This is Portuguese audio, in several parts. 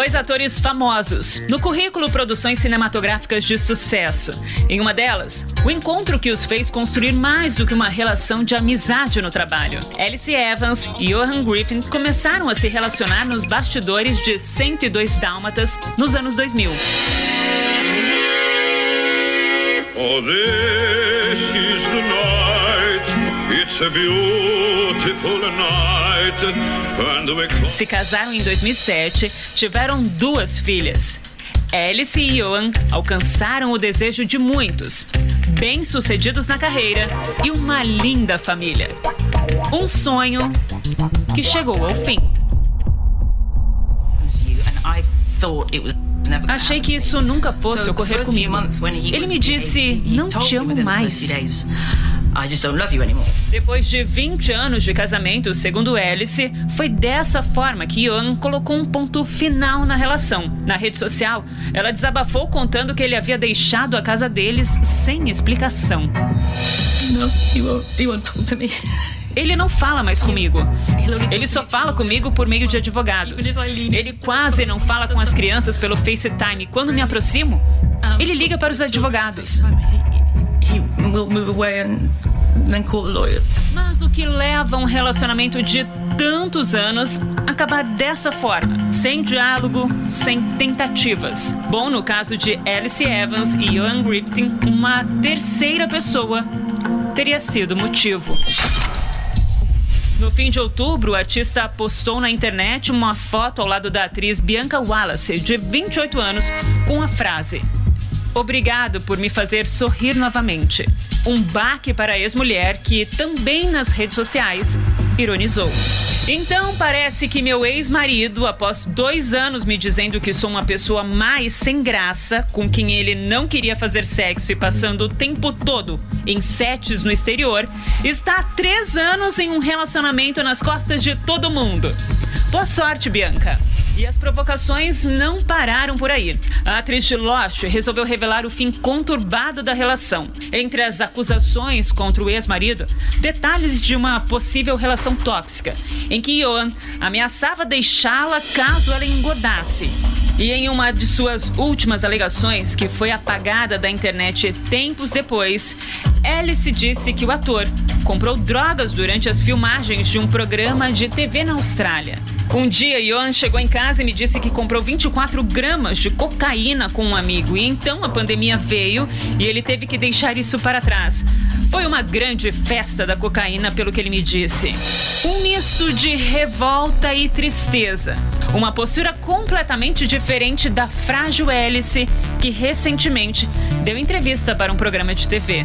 Dois atores famosos. No currículo, produções cinematográficas de sucesso. Em uma delas, o encontro que os fez construir mais do que uma relação de amizade no trabalho. Alice Evans e Johan Griffin começaram a se relacionar nos bastidores de 102 Dálmatas nos anos 2000. Oh, Se casaram em 2007, tiveram duas filhas. Alice e Johan alcançaram o desejo de muitos, bem-sucedidos na carreira e uma linda família. Um sonho que chegou ao fim. Achei que isso nunca fosse ocorrer comigo. Ele me disse: Não te amo mais. I just don't love you anymore. Depois de 20 anos de casamento, segundo Alice, foi dessa forma que Ian colocou um ponto final na relação. Na rede social, ela desabafou contando que ele havia deixado a casa deles sem explicação. No, he won't, he won't talk to me. Ele não fala mais comigo. Ele só fala comigo por meio de advogados. Ele quase não fala com as crianças pelo FaceTime. Quando me aproximo, ele liga para os advogados he will move away and then call the lawyers. Mas o que leva um relacionamento de tantos anos acabar dessa forma, sem diálogo, sem tentativas. Bom, no caso de Alice Evans e Ian Griffin, uma terceira pessoa teria sido motivo. No fim de outubro, o artista postou na internet uma foto ao lado da atriz Bianca Wallace, de 28 anos, com a frase: Obrigado por me fazer sorrir novamente. Um baque para a ex-mulher que, também nas redes sociais, ironizou. Então parece que meu ex-marido, após dois anos me dizendo que sou uma pessoa mais sem graça, com quem ele não queria fazer sexo e passando o tempo todo em sets no exterior, está há três anos em um relacionamento nas costas de todo mundo. Boa sorte, Bianca. E as provocações não pararam por aí. A atriz de Lost resolveu revelar o fim conturbado da relação. Entre as acusações contra o ex-marido, detalhes de uma possível relação tóxica, em que Johan ameaçava deixá-la caso ela engordasse. E em uma de suas últimas alegações, que foi apagada da internet tempos depois, Alice disse que o ator comprou drogas durante as filmagens de um programa de TV na Austrália. Um dia, Ion chegou em casa e me disse que comprou 24 gramas de cocaína com um amigo. E então a pandemia veio e ele teve que deixar isso para trás. Foi uma grande festa da cocaína, pelo que ele me disse. Um misto de revolta e tristeza. Uma postura completamente diferente da frágil Alice, que recentemente deu entrevista para um programa de TV.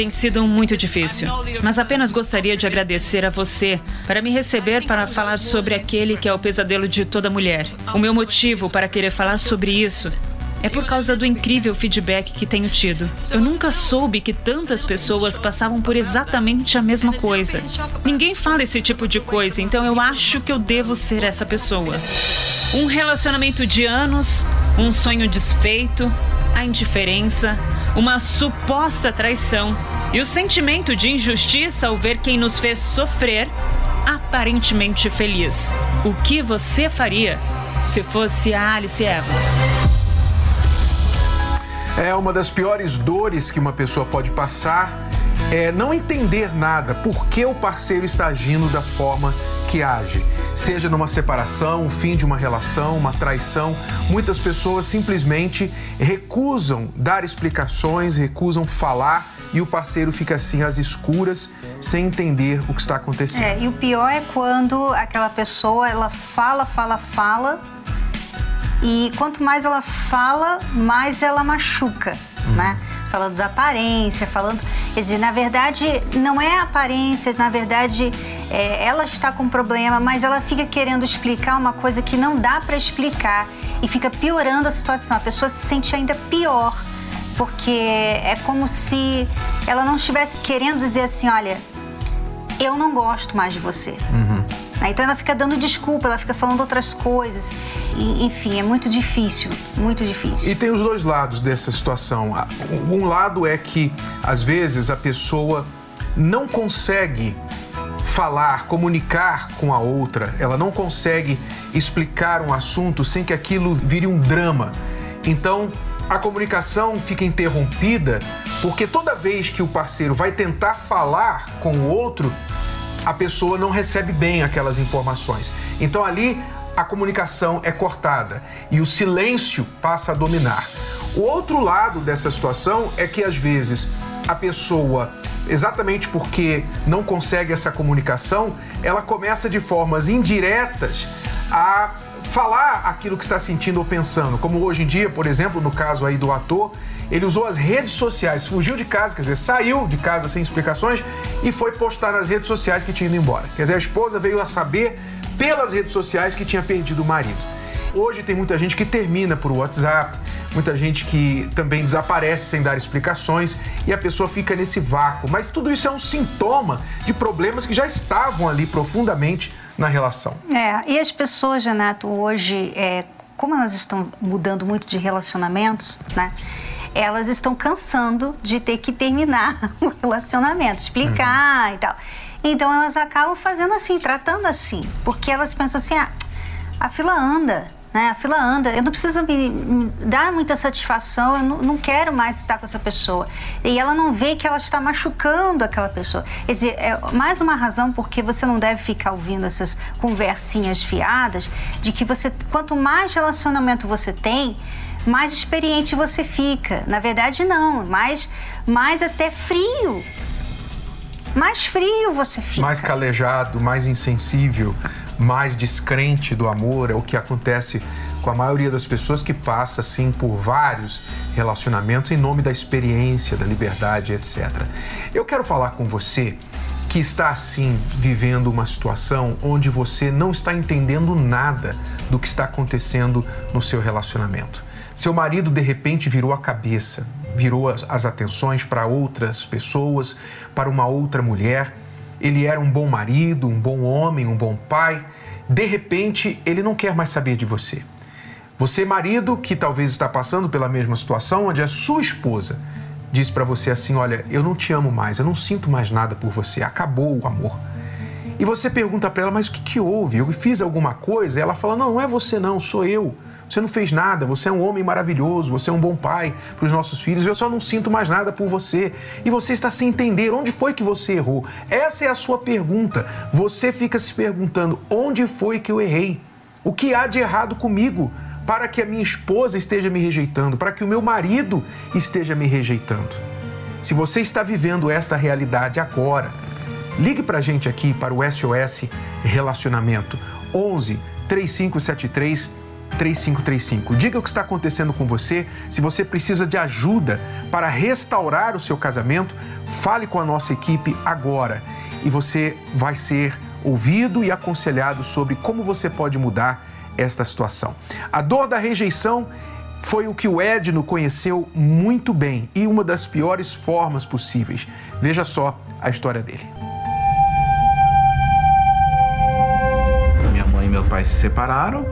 Tem sido muito difícil, mas apenas gostaria de agradecer a você para me receber para falar sobre aquele que é o pesadelo de toda mulher. O meu motivo para querer falar sobre isso é por causa do incrível feedback que tenho tido. Eu nunca soube que tantas pessoas passavam por exatamente a mesma coisa. Ninguém fala esse tipo de coisa, então eu acho que eu devo ser essa pessoa. Um relacionamento de anos, um sonho desfeito, a indiferença, uma suposta traição e o sentimento de injustiça ao ver quem nos fez sofrer aparentemente feliz. O que você faria se fosse a Alice Evans? É uma das piores dores que uma pessoa pode passar é não entender nada, por que o parceiro está agindo da forma que age. Seja numa separação, o fim de uma relação, uma traição, muitas pessoas simplesmente recusam dar explicações, recusam falar e o parceiro fica assim às escuras, sem entender o que está acontecendo. É, e o pior é quando aquela pessoa ela fala, fala, fala e quanto mais ela fala, mais ela machuca, hum. né? falando da aparência, falando. Quer dizer, na verdade, não é aparência, na verdade, é, ela está com problema, mas ela fica querendo explicar uma coisa que não dá para explicar e fica piorando a situação. A pessoa se sente ainda pior, porque é como se ela não estivesse querendo dizer assim: olha, eu não gosto mais de você. Uhum. Então ela fica dando desculpa, ela fica falando outras coisas. E, enfim, é muito difícil, muito difícil. E tem os dois lados dessa situação. Um lado é que, às vezes, a pessoa não consegue falar, comunicar com a outra, ela não consegue explicar um assunto sem que aquilo vire um drama. Então, a comunicação fica interrompida porque toda vez que o parceiro vai tentar falar com o outro, a pessoa não recebe bem aquelas informações. Então ali a comunicação é cortada e o silêncio passa a dominar. O outro lado dessa situação é que às vezes a pessoa, exatamente porque não consegue essa comunicação, ela começa de formas indiretas a falar aquilo que está sentindo ou pensando. Como hoje em dia, por exemplo, no caso aí do ator, ele usou as redes sociais, fugiu de casa, quer dizer, saiu de casa sem explicações e foi postar nas redes sociais que tinha ido embora. Quer dizer, a esposa veio a saber pelas redes sociais que tinha perdido o marido. Hoje tem muita gente que termina por WhatsApp, muita gente que também desaparece sem dar explicações e a pessoa fica nesse vácuo. Mas tudo isso é um sintoma de problemas que já estavam ali profundamente na relação. É, e as pessoas, Renato, hoje, é, como elas estão mudando muito de relacionamentos, né? Elas estão cansando de ter que terminar o relacionamento, explicar uhum. e tal. Então elas acabam fazendo assim, tratando assim, porque elas pensam assim: ah, a fila anda, né? A fila anda, eu não preciso me, me dar muita satisfação, eu não, não, quero mais estar com essa pessoa. E ela não vê que ela está machucando aquela pessoa. Quer dizer, é mais uma razão porque você não deve ficar ouvindo essas conversinhas fiadas de que você, quanto mais relacionamento você tem, mais experiente você fica. Na verdade, não, mais, mais até frio. Mais frio você fica. Mais calejado, mais insensível mais descrente do amor, é o que acontece com a maioria das pessoas que passa assim por vários relacionamentos em nome da experiência, da liberdade, etc. Eu quero falar com você que está assim vivendo uma situação onde você não está entendendo nada do que está acontecendo no seu relacionamento. Seu marido de repente virou a cabeça, virou as, as atenções para outras pessoas, para uma outra mulher ele era um bom marido, um bom homem, um bom pai. De repente, ele não quer mais saber de você. Você, marido, que talvez está passando pela mesma situação, onde a sua esposa diz para você assim: Olha, eu não te amo mais, eu não sinto mais nada por você, acabou o amor. E você pergunta para ela: Mas o que, que houve? Eu fiz alguma coisa? E ela fala: Não, não é você, não, sou eu. Você não fez nada, você é um homem maravilhoso, você é um bom pai para os nossos filhos, eu só não sinto mais nada por você. E você está sem entender onde foi que você errou. Essa é a sua pergunta. Você fica se perguntando: onde foi que eu errei? O que há de errado comigo? Para que a minha esposa esteja me rejeitando, para que o meu marido esteja me rejeitando. Se você está vivendo esta realidade agora, ligue para a gente aqui para o SOS Relacionamento 11 3573 3535. Diga o que está acontecendo com você. Se você precisa de ajuda para restaurar o seu casamento, fale com a nossa equipe agora e você vai ser ouvido e aconselhado sobre como você pode mudar esta situação. A dor da rejeição foi o que o Edno conheceu muito bem e uma das piores formas possíveis. Veja só a história dele. Minha mãe e meu pai se separaram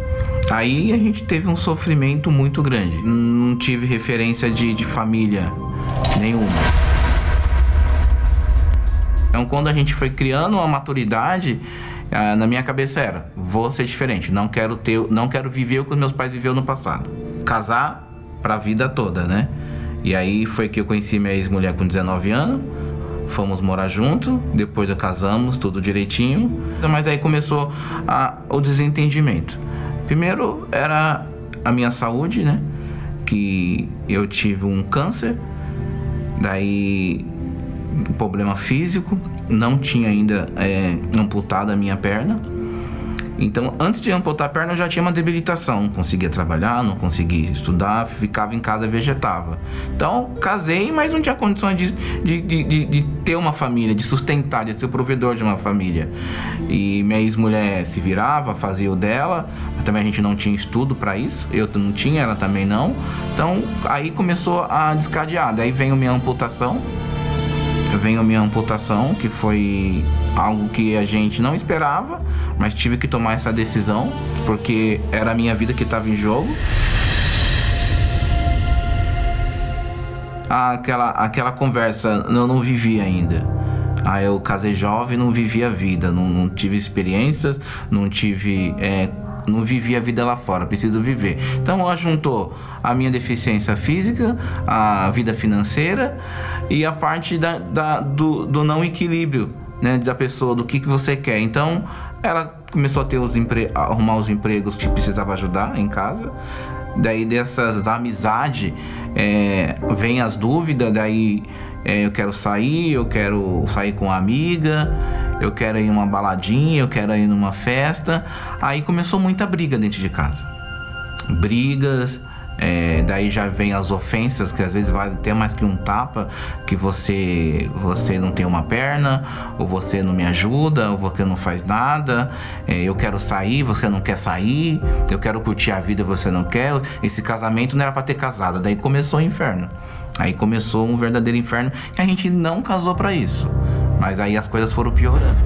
Aí a gente teve um sofrimento muito grande. Não tive referência de, de família nenhuma. Então, quando a gente foi criando uma maturidade, ah, na minha cabeça era: vou ser diferente. Não quero ter, não quero viver o que meus pais viveram no passado. Casar para a vida toda, né? E aí foi que eu conheci minha ex-mulher com 19 anos. Fomos morar junto, depois casamos, tudo direitinho. Mas aí começou a, o desentendimento. Primeiro era a minha saúde, né? Que eu tive um câncer, daí um problema físico, não tinha ainda é, amputado a minha perna. Então, antes de amputar a perna, eu já tinha uma debilitação. Não conseguia trabalhar, não conseguia estudar, ficava em casa, vegetava. Então, casei, mas não tinha condições de, de, de, de ter uma família, de sustentar, de ser o provedor de uma família. E minha ex-mulher se virava, fazia o dela. Também a gente não tinha estudo para isso. Eu não tinha, ela também não. Então, aí começou a descadear. Daí veio minha amputação A minha amputação, que foi algo que a gente não esperava, mas tive que tomar essa decisão, porque era a minha vida que estava em jogo. Aquela, aquela conversa eu não vivi ainda. Aí eu casei jovem, não vivi a vida, não, não tive experiências, não tive é, não vivi a vida lá fora, preciso viver. Então ela juntou a minha deficiência física, a vida financeira e a parte da, da do, do, não equilíbrio né, da pessoa, do que, que você quer. Então ela começou a ter os empre... a arrumar os empregos que precisava ajudar em casa. Daí dessas amizades é, vem as dúvidas, daí é, eu quero sair, eu quero sair com uma amiga, eu quero ir uma baladinha, eu quero ir numa festa. Aí começou muita briga dentro de casa. Brigas, é, daí já vem as ofensas, que às vezes vale até mais que um tapa, que você você não tem uma perna, ou você não me ajuda, ou você não faz nada, é, eu quero sair, você não quer sair, eu quero curtir a vida, você não quer. Esse casamento não era para ter casado, daí começou o inferno. Aí começou um verdadeiro inferno que a gente não casou para isso. Mas aí as coisas foram piorando.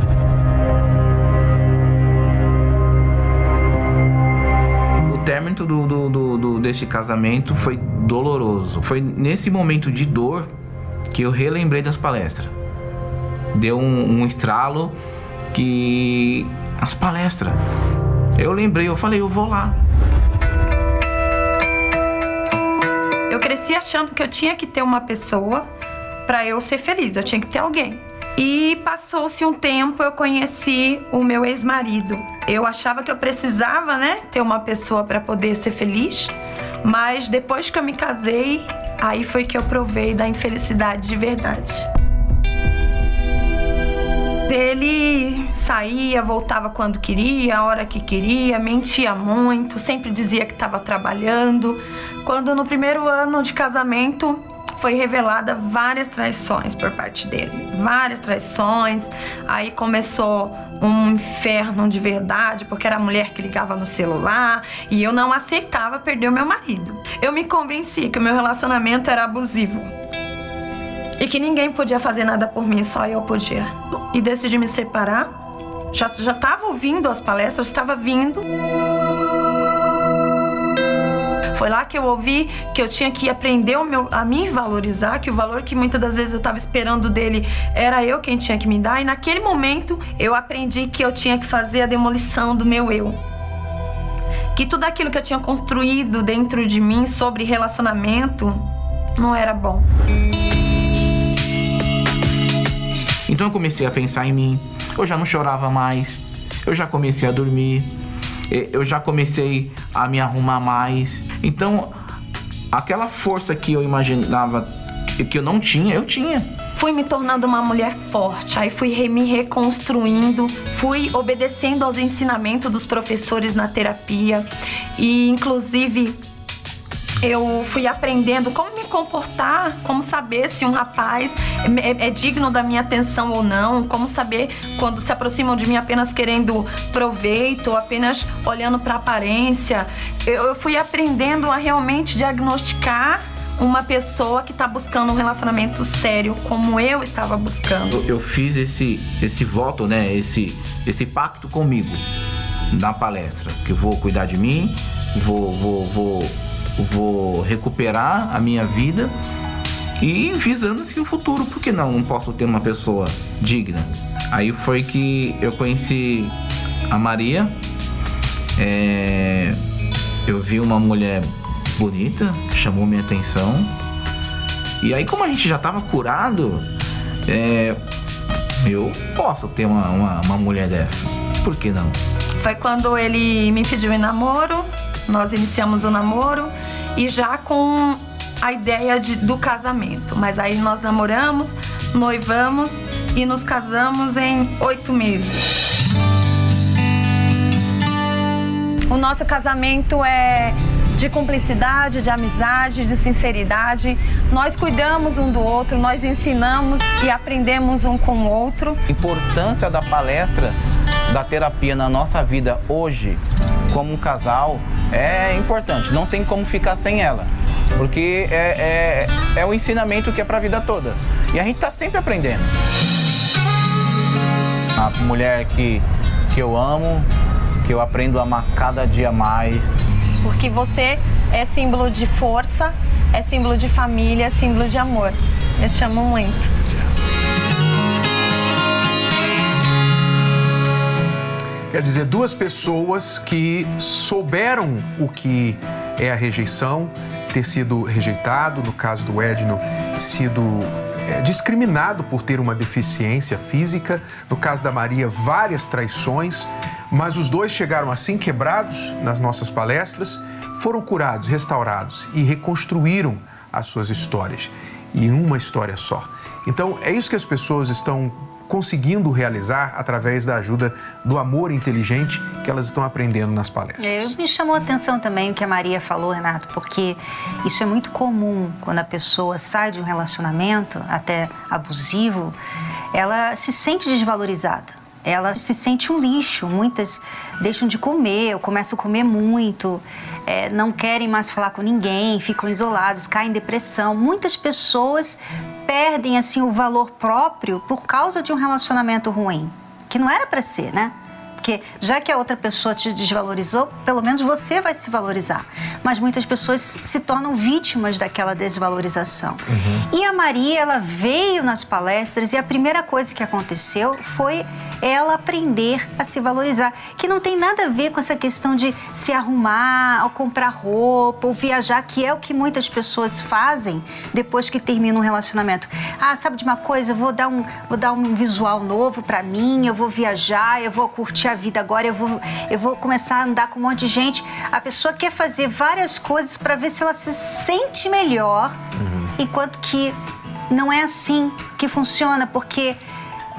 O término do, do, do, do, deste casamento foi doloroso. Foi nesse momento de dor que eu relembrei das palestras. Deu um, um estralo que. As palestras. Eu lembrei, eu falei, eu vou lá. Eu cresci achando que eu tinha que ter uma pessoa para eu ser feliz, eu tinha que ter alguém. E passou-se um tempo, eu conheci o meu ex-marido. Eu achava que eu precisava, né, ter uma pessoa para poder ser feliz, mas depois que eu me casei, aí foi que eu provei da infelicidade de verdade. Ele saía, voltava quando queria, a hora que queria, mentia muito, sempre dizia que estava trabalhando. Quando no primeiro ano de casamento foi revelada várias traições por parte dele, várias traições. Aí começou um inferno de verdade, porque era a mulher que ligava no celular e eu não aceitava perder o meu marido. Eu me convenci que o meu relacionamento era abusivo e que ninguém podia fazer nada por mim, só eu podia. E decidi me separar. Já estava ouvindo as palestras, estava vindo. Foi lá que eu ouvi que eu tinha que aprender meu, a me valorizar, que o valor que muitas das vezes eu estava esperando dele era eu quem tinha que me dar. E naquele momento eu aprendi que eu tinha que fazer a demolição do meu eu. Que tudo aquilo que eu tinha construído dentro de mim sobre relacionamento não era bom. Então eu comecei a pensar em mim. Eu já não chorava mais. Eu já comecei a dormir eu já comecei a me arrumar mais. Então, aquela força que eu imaginava que eu não tinha, eu tinha fui me tornando uma mulher forte, aí fui me reconstruindo, fui obedecendo aos ensinamentos dos professores na terapia e inclusive eu fui aprendendo como me comportar, como saber se um rapaz é, é, digno da minha atenção ou não, como saber quando se aproximam de mim apenas querendo proveito ou apenas olhando para aparência. Eu, eu fui aprendendo a realmente diagnosticar uma pessoa que está buscando um relacionamento sério como eu estava buscando. Eu fiz esse esse voto, né, esse esse pacto comigo na palestra, que vou cuidar de mim, vou vou vou vou recuperar a minha vida e visando-se o futuro, porque não, não posso ter uma pessoa digna. Aí foi que eu conheci a Maria, é, eu vi uma mulher bonita, chamou minha atenção, e aí como a gente já estava curado, é, eu posso ter uma, uma, uma mulher dessa, por que não? Foi quando ele me pediu em namoro, nós iniciamos o namoro e já com a ideia de, do casamento. Mas aí nós namoramos, noivamos e nos casamos em oito meses. O nosso casamento é de cumplicidade, de amizade, de sinceridade. Nós cuidamos um do outro, nós ensinamos e aprendemos um com o outro. A importância da palestra da terapia na nossa vida hoje, como um casal, é importante. Não tem como ficar sem ela. Porque é, é, é o ensinamento que é para a vida toda. E a gente está sempre aprendendo. A mulher que, que eu amo, que eu aprendo a amar cada dia mais. Porque você é símbolo de força, é símbolo de família, é símbolo de amor. Eu te amo muito. Quer dizer, duas pessoas que souberam o que é a rejeição, ter sido rejeitado, no caso do Edno, sido é, discriminado por ter uma deficiência física, no caso da Maria, várias traições, mas os dois chegaram assim quebrados nas nossas palestras, foram curados, restaurados e reconstruíram as suas histórias em uma história só. Então, é isso que as pessoas estão conseguindo realizar através da ajuda do amor inteligente que elas estão aprendendo nas palestras. É, me chamou a atenção também o que a Maria falou, Renato, porque isso é muito comum quando a pessoa sai de um relacionamento, até abusivo, ela se sente desvalorizada ela se sente um lixo. Muitas deixam de comer, ou começam a comer muito, é, não querem mais falar com ninguém, ficam isoladas, caem em depressão. Muitas pessoas perdem assim o valor próprio por causa de um relacionamento ruim, que não era para ser, né? Porque já que a outra pessoa te desvalorizou, pelo menos você vai se valorizar. Mas muitas pessoas se tornam vítimas daquela desvalorização. Uhum. E a Maria, ela veio nas palestras e a primeira coisa que aconteceu foi ela aprender a se valorizar, que não tem nada a ver com essa questão de se arrumar, ou comprar roupa, ou viajar, que é o que muitas pessoas fazem depois que termina um relacionamento. Ah, sabe de uma coisa? Eu vou dar um, vou dar um visual novo para mim, eu vou viajar, eu vou curtir a vida agora, eu vou, eu vou começar a andar com um monte de gente. A pessoa quer fazer várias coisas para ver se ela se sente melhor, uhum. enquanto que não é assim que funciona, porque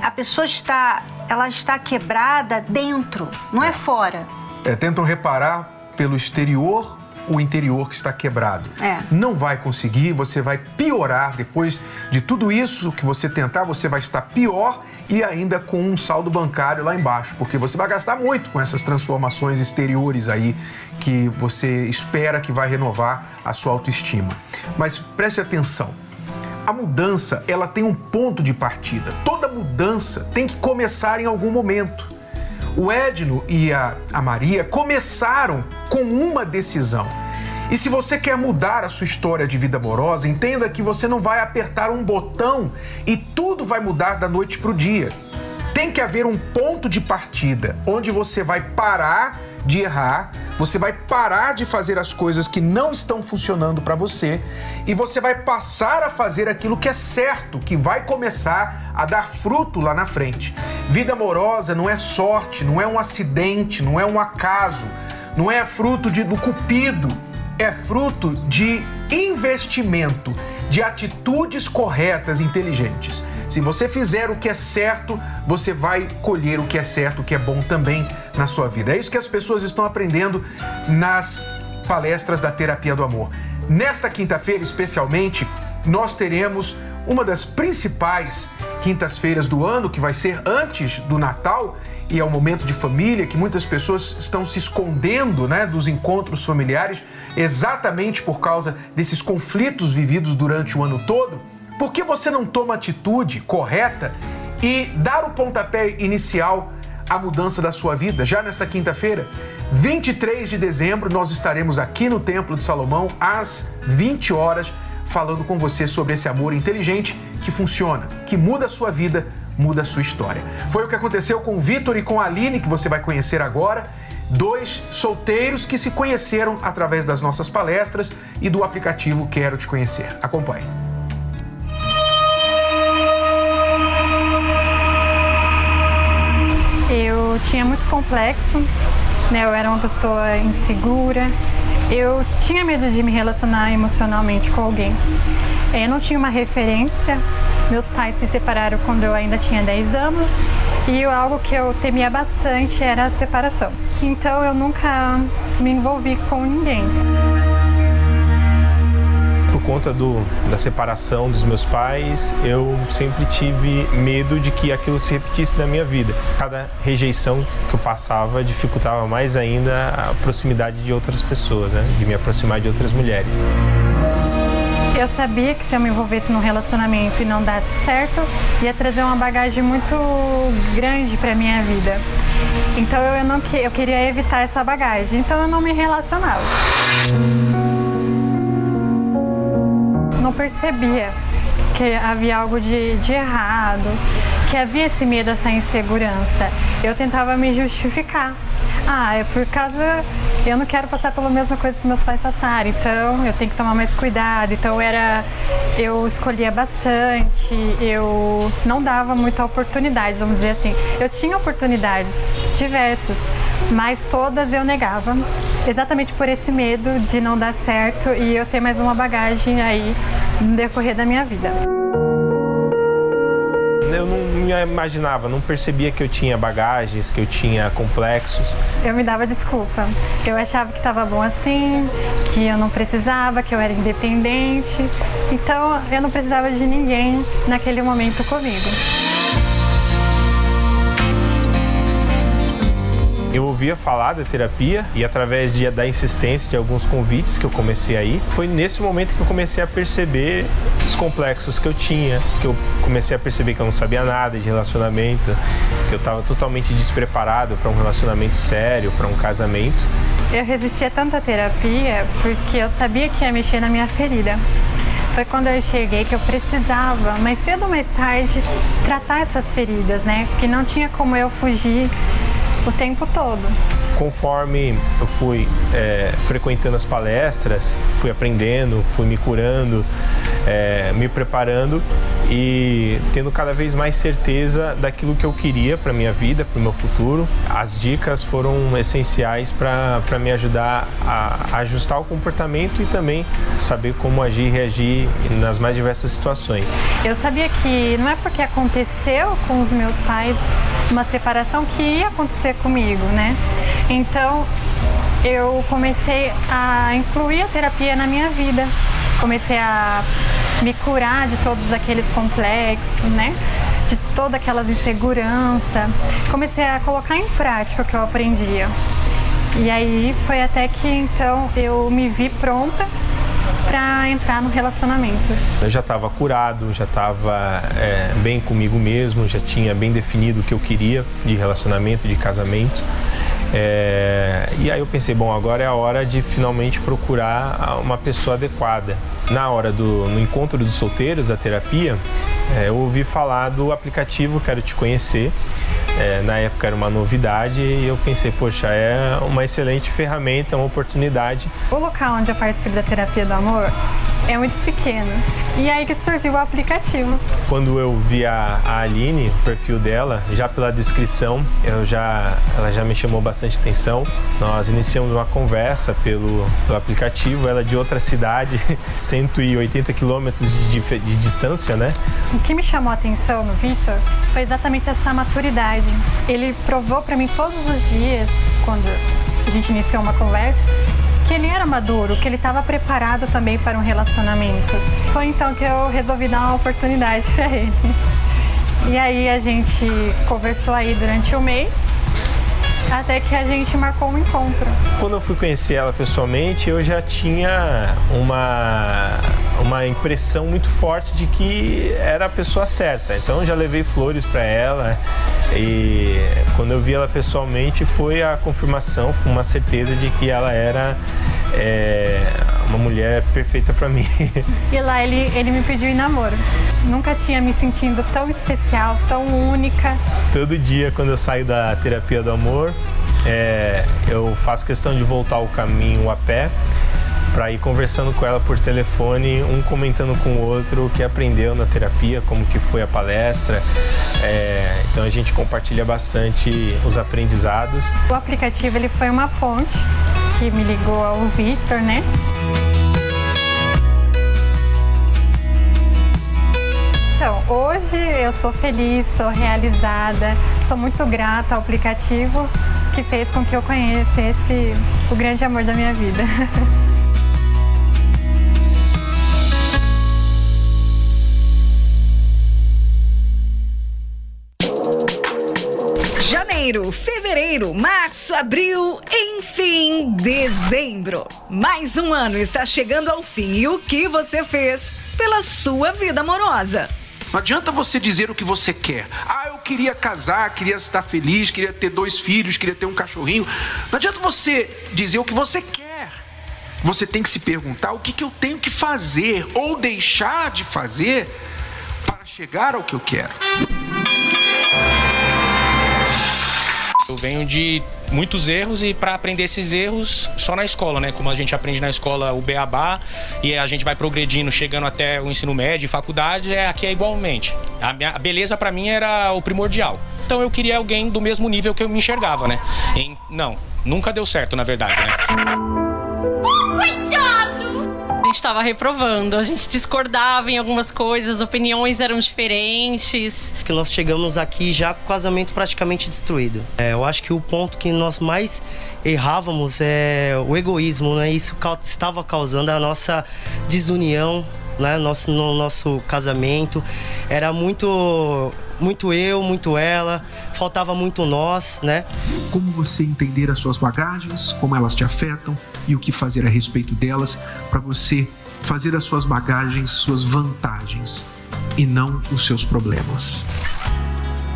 a pessoa está, ela está quebrada dentro, não é fora. É, tentam reparar pelo exterior o interior que está quebrado. É. Não vai conseguir, você vai piorar depois de tudo isso que você tentar, você vai estar pior e ainda com um saldo bancário lá embaixo, porque você vai gastar muito com essas transformações exteriores aí que você espera que vai renovar a sua autoestima. Mas preste atenção. A mudança, ela tem um ponto de partida. Toda mudança tem que começar em algum momento. O Edno e a, a Maria começaram com uma decisão. E se você quer mudar a sua história de vida amorosa, entenda que você não vai apertar um botão e tudo vai mudar da noite para o dia. Tem que haver um ponto de partida onde você vai parar de errar, você vai parar de fazer as coisas que não estão funcionando para você e você vai passar a fazer aquilo que é certo, que vai começar a dar fruto lá na frente. Vida amorosa não é sorte, não é um acidente, não é um acaso, não é fruto de, do cupido, é fruto de investimento, de atitudes corretas, inteligentes. Se você fizer o que é certo, você vai colher o que é certo, o que é bom também na sua vida. É isso que as pessoas estão aprendendo nas palestras da Terapia do Amor. Nesta quinta-feira, especialmente, nós teremos uma das principais quintas-feiras do ano, que vai ser antes do Natal, e é um momento de família que muitas pessoas estão se escondendo né, dos encontros familiares exatamente por causa desses conflitos vividos durante o ano todo. Por que você não toma atitude correta e dar o pontapé inicial à mudança da sua vida já nesta quinta-feira? 23 de dezembro, nós estaremos aqui no Templo de Salomão às 20 horas falando com você sobre esse amor inteligente que funciona, que muda a sua vida, muda a sua história. Foi o que aconteceu com o Vitor e com a Aline, que você vai conhecer agora. Dois solteiros que se conheceram através das nossas palestras e do aplicativo Quero Te Conhecer. Acompanhe. Eu tinha muitos complexos, né? Eu era uma pessoa insegura, eu tinha medo de me relacionar emocionalmente com alguém. Eu não tinha uma referência. Meus pais se separaram quando eu ainda tinha 10 anos e algo que eu temia bastante era a separação. Então eu nunca me envolvi com ninguém conta do, da separação dos meus pais, eu sempre tive medo de que aquilo se repetisse na minha vida. Cada rejeição que eu passava dificultava mais ainda a proximidade de outras pessoas, né? de me aproximar de outras mulheres. Eu sabia que se eu me envolvesse num relacionamento e não desse certo, ia trazer uma bagagem muito grande para minha vida. Então eu não eu queria evitar essa bagagem, então eu não me relacionava. Não percebia que havia algo de, de errado, que havia esse medo, essa insegurança. Eu tentava me justificar. Ah, é por causa. Eu não quero passar pela mesma coisa que meus pais passaram, então eu tenho que tomar mais cuidado. Então era. Eu escolhia bastante, eu não dava muita oportunidade, vamos dizer assim. Eu tinha oportunidades diversas, mas todas eu negava, exatamente por esse medo de não dar certo e eu ter mais uma bagagem aí no decorrer da minha vida eu não me imaginava, não percebia que eu tinha bagagens, que eu tinha complexos. Eu me dava desculpa. Eu achava que estava bom assim, que eu não precisava, que eu era independente. Então eu não precisava de ninguém naquele momento comigo. Eu ouvia falar da terapia e através de, da insistência de alguns convites que eu comecei aí, foi nesse momento que eu comecei a perceber os complexos que eu tinha, que eu comecei a perceber que eu não sabia nada de relacionamento, que eu estava totalmente despreparado para um relacionamento sério, para um casamento. Eu resistia tanto à terapia porque eu sabia que ia mexer na minha ferida. Foi quando eu cheguei que eu precisava, mais cedo ou mais tarde, tratar essas feridas, né? Porque não tinha como eu fugir o tempo todo. Conforme eu fui é, frequentando as palestras, fui aprendendo, fui me curando, é, me preparando e tendo cada vez mais certeza daquilo que eu queria para minha vida, para o meu futuro. As dicas foram essenciais para me ajudar a ajustar o comportamento e também saber como agir e reagir nas mais diversas situações. Eu sabia que não é porque aconteceu com os meus pais uma separação que ia acontecer comigo, né? Então eu comecei a incluir a terapia na minha vida. Comecei a me curar de todos aqueles complexos, né? De todas aquelas inseguranças. Comecei a colocar em prática o que eu aprendia. E aí foi até que então eu me vi pronta para entrar no relacionamento. Eu já estava curado, já estava é, bem comigo mesmo, já tinha bem definido o que eu queria de relacionamento, de casamento. É, e aí eu pensei, bom, agora é a hora de finalmente procurar uma pessoa adequada. Na hora do no encontro dos solteiros, da terapia, é, eu ouvi falar do aplicativo Quero Te Conhecer. É, na época era uma novidade e eu pensei, poxa, é uma excelente ferramenta, uma oportunidade. O local onde eu participo da terapia do amor é muito pequeno. E aí que surgiu o aplicativo. Quando eu vi a, a Aline, o perfil dela, já pela descrição, eu já, ela já me chamou bastante atenção. Nós iniciamos uma conversa pelo, pelo aplicativo, ela é de outra cidade, 180 quilômetros de, de, de distância, né? O que me chamou a atenção no Vitor foi exatamente essa maturidade. Ele provou para mim todos os dias, quando a gente iniciou uma conversa, que ele era maduro, que ele estava preparado também para um relacionamento. Foi então que eu resolvi dar uma oportunidade para ele. E aí a gente conversou aí durante o um mês até que a gente marcou um encontro. Quando eu fui conhecer ela pessoalmente, eu já tinha uma, uma impressão muito forte de que era a pessoa certa. Então eu já levei flores para ela e quando eu vi ela pessoalmente foi a confirmação, foi uma certeza de que ela era é, uma mulher perfeita para mim. E lá ele, ele me pediu em namoro. Nunca tinha me sentindo tão especial, tão única. Todo dia quando eu saio da terapia do amor, é, eu faço questão de voltar o caminho a pé para ir conversando com ela por telefone, um comentando com o outro o que aprendeu na terapia, como que foi a palestra. É, então a gente compartilha bastante os aprendizados. O aplicativo ele foi uma ponte que me ligou ao Victor, né? Então, hoje eu sou feliz, sou realizada, sou muito grata ao aplicativo que fez com que eu conhecesse o grande amor da minha vida. Janeiro, fevereiro, março, abril, enfim, dezembro. Mais um ano está chegando ao fim e o que você fez pela sua vida amorosa? Não adianta você dizer o que você quer. Ah, eu queria casar, queria estar feliz, queria ter dois filhos, queria ter um cachorrinho. Não adianta você dizer o que você quer. Você tem que se perguntar o que, que eu tenho que fazer ou deixar de fazer para chegar ao que eu quero. Eu venho de muitos erros e para aprender esses erros só na escola, né? Como a gente aprende na escola o beabá e a gente vai progredindo, chegando até o ensino médio e faculdade, é aqui é igualmente. A, minha, a beleza para mim era o primordial. Então eu queria alguém do mesmo nível que eu me enxergava, né? Em, não, nunca deu certo, na verdade, né? Estava reprovando, a gente discordava em algumas coisas, opiniões eram diferentes. Que nós chegamos aqui já com o casamento praticamente destruído. É, eu acho que o ponto que nós mais errávamos é o egoísmo, né? Isso estava causando a nossa desunião né, nosso, no nosso casamento. Era muito, muito eu, muito ela, faltava muito nós, né? Como você entender as suas bagagens, como elas te afetam e o que fazer a respeito delas para você fazer as suas bagagens suas vantagens e não os seus problemas.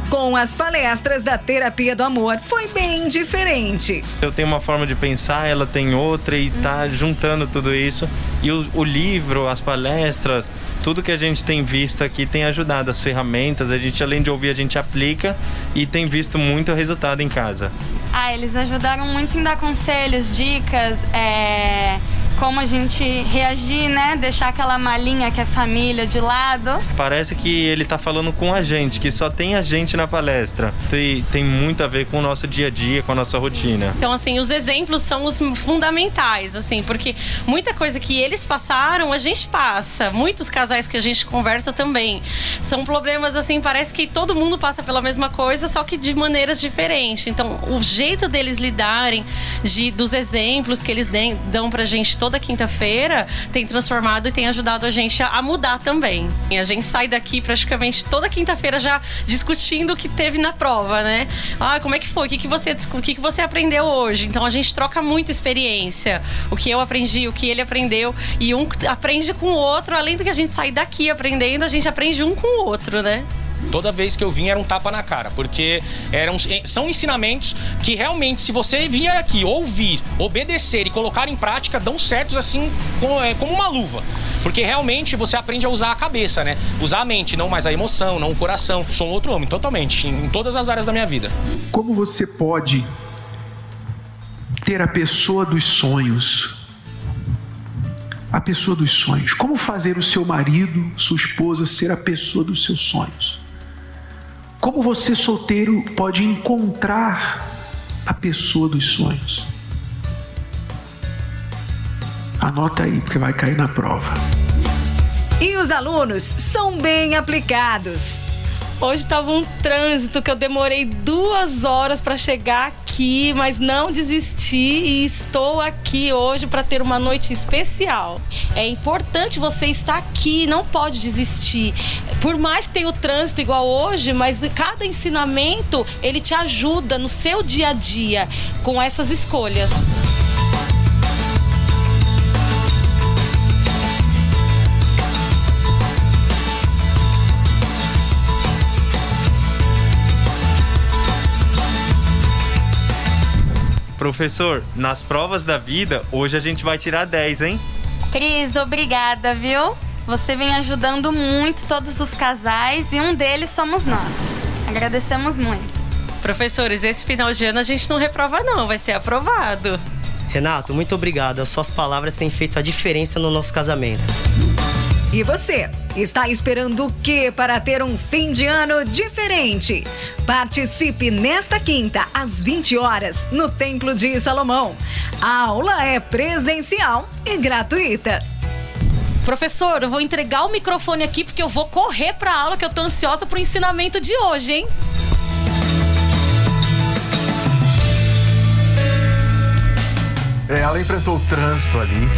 Com as palestras da terapia do amor foi bem diferente. Eu tenho uma forma de pensar, ela tem outra e tá juntando tudo isso. E o, o livro, as palestras, tudo que a gente tem visto aqui tem ajudado. As ferramentas, a gente além de ouvir, a gente aplica e tem visto muito resultado em casa. Ah, eles ajudaram muito em dar conselhos, dicas, é como a gente reagir, né? Deixar aquela malinha que é família de lado. Parece que ele tá falando com a gente, que só tem a gente na palestra. Tem, tem muito a ver com o nosso dia a dia, com a nossa rotina. Então, assim, os exemplos são os fundamentais, assim, porque muita coisa que eles passaram, a gente passa. Muitos casais que a gente conversa também. São problemas, assim, parece que todo mundo passa pela mesma coisa, só que de maneiras diferentes. Então, o jeito deles lidarem, de, dos exemplos que eles dão pra gente toda quinta-feira tem transformado e tem ajudado a gente a, mudar também. E a gente sai daqui praticamente toda quinta-feira já discutindo o que teve na prova, né? Ah, como é que foi? O que, que você o que, que você aprendeu hoje? Então a gente troca muito experiência. O que eu aprendi, o que ele aprendeu. E um aprende com o outro, além do que a gente sair daqui aprendendo, a gente aprende um com o outro, né? Toda vez que eu vinha era um tapa na cara, porque eram, são ensinamentos que realmente, se você vier aqui ouvir, obedecer e colocar em prática, dão certos assim como, é, como uma luva. Porque realmente você aprende a usar a cabeça, né? Usar a mente, não mais a emoção, não o coração. Sou um outro homem, totalmente, em, em todas as áreas da minha vida. Como você pode ter a pessoa dos sonhos a pessoa dos sonhos. Como fazer o seu marido, sua esposa, ser a pessoa dos seus sonhos? Como você solteiro pode encontrar a pessoa dos sonhos? Anota aí, porque vai cair na prova. E os alunos são bem aplicados. Hoje estava um trânsito que eu demorei duas horas para chegar aqui, mas não desisti e estou aqui hoje para ter uma noite especial. É importante você estar aqui, não pode desistir. Por mais que tenha o trânsito igual hoje, mas cada ensinamento ele te ajuda no seu dia a dia com essas escolhas. Professor, nas provas da vida, hoje a gente vai tirar 10, hein? Cris, obrigada, viu? Você vem ajudando muito todos os casais e um deles somos nós. Agradecemos muito. Professores, esse final de ano a gente não reprova não, vai ser aprovado. Renato, muito obrigado. As suas palavras têm feito a diferença no nosso casamento. E você, está esperando o que para ter um fim de ano diferente? Participe nesta quinta, às 20 horas, no Templo de Salomão. A aula é presencial e gratuita. Professor, eu vou entregar o microfone aqui porque eu vou correr para a aula que eu tô ansiosa pro ensinamento de hoje, hein? É, ela enfrentou o trânsito ali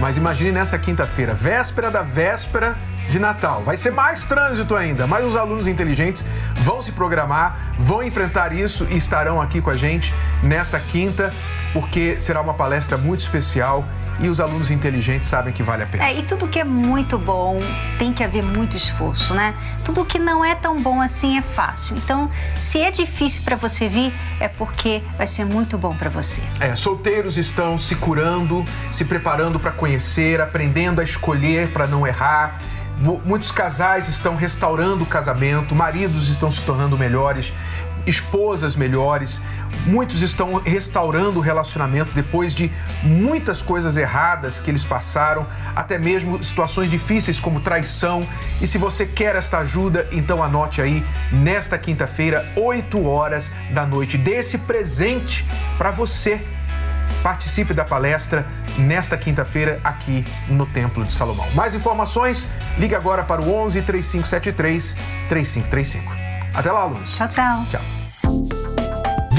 mas imagine nessa quinta-feira, véspera da véspera de Natal. Vai ser mais trânsito ainda, mas os alunos inteligentes vão se programar, vão enfrentar isso e estarão aqui com a gente nesta quinta, porque será uma palestra muito especial e os alunos inteligentes sabem que vale a pena. É, e tudo que é muito bom tem que haver muito esforço, né? Tudo que não é tão bom assim é fácil. Então, se é difícil para você vir, é porque vai ser muito bom para você. É, solteiros estão se curando, se preparando para conhecer, aprendendo a escolher para não errar. Muitos casais estão restaurando o casamento, maridos estão se tornando melhores, esposas melhores. Muitos estão restaurando o relacionamento depois de muitas coisas erradas que eles passaram, até mesmo situações difíceis como traição. E se você quer esta ajuda, então anote aí nesta quinta-feira, 8 horas da noite. Dê esse presente para você. Participe da palestra nesta quinta-feira aqui no Templo de Salomão. Mais informações? Ligue agora para o 11 3573 3535. Até lá, alunos. Tchau, tchau. Tchau.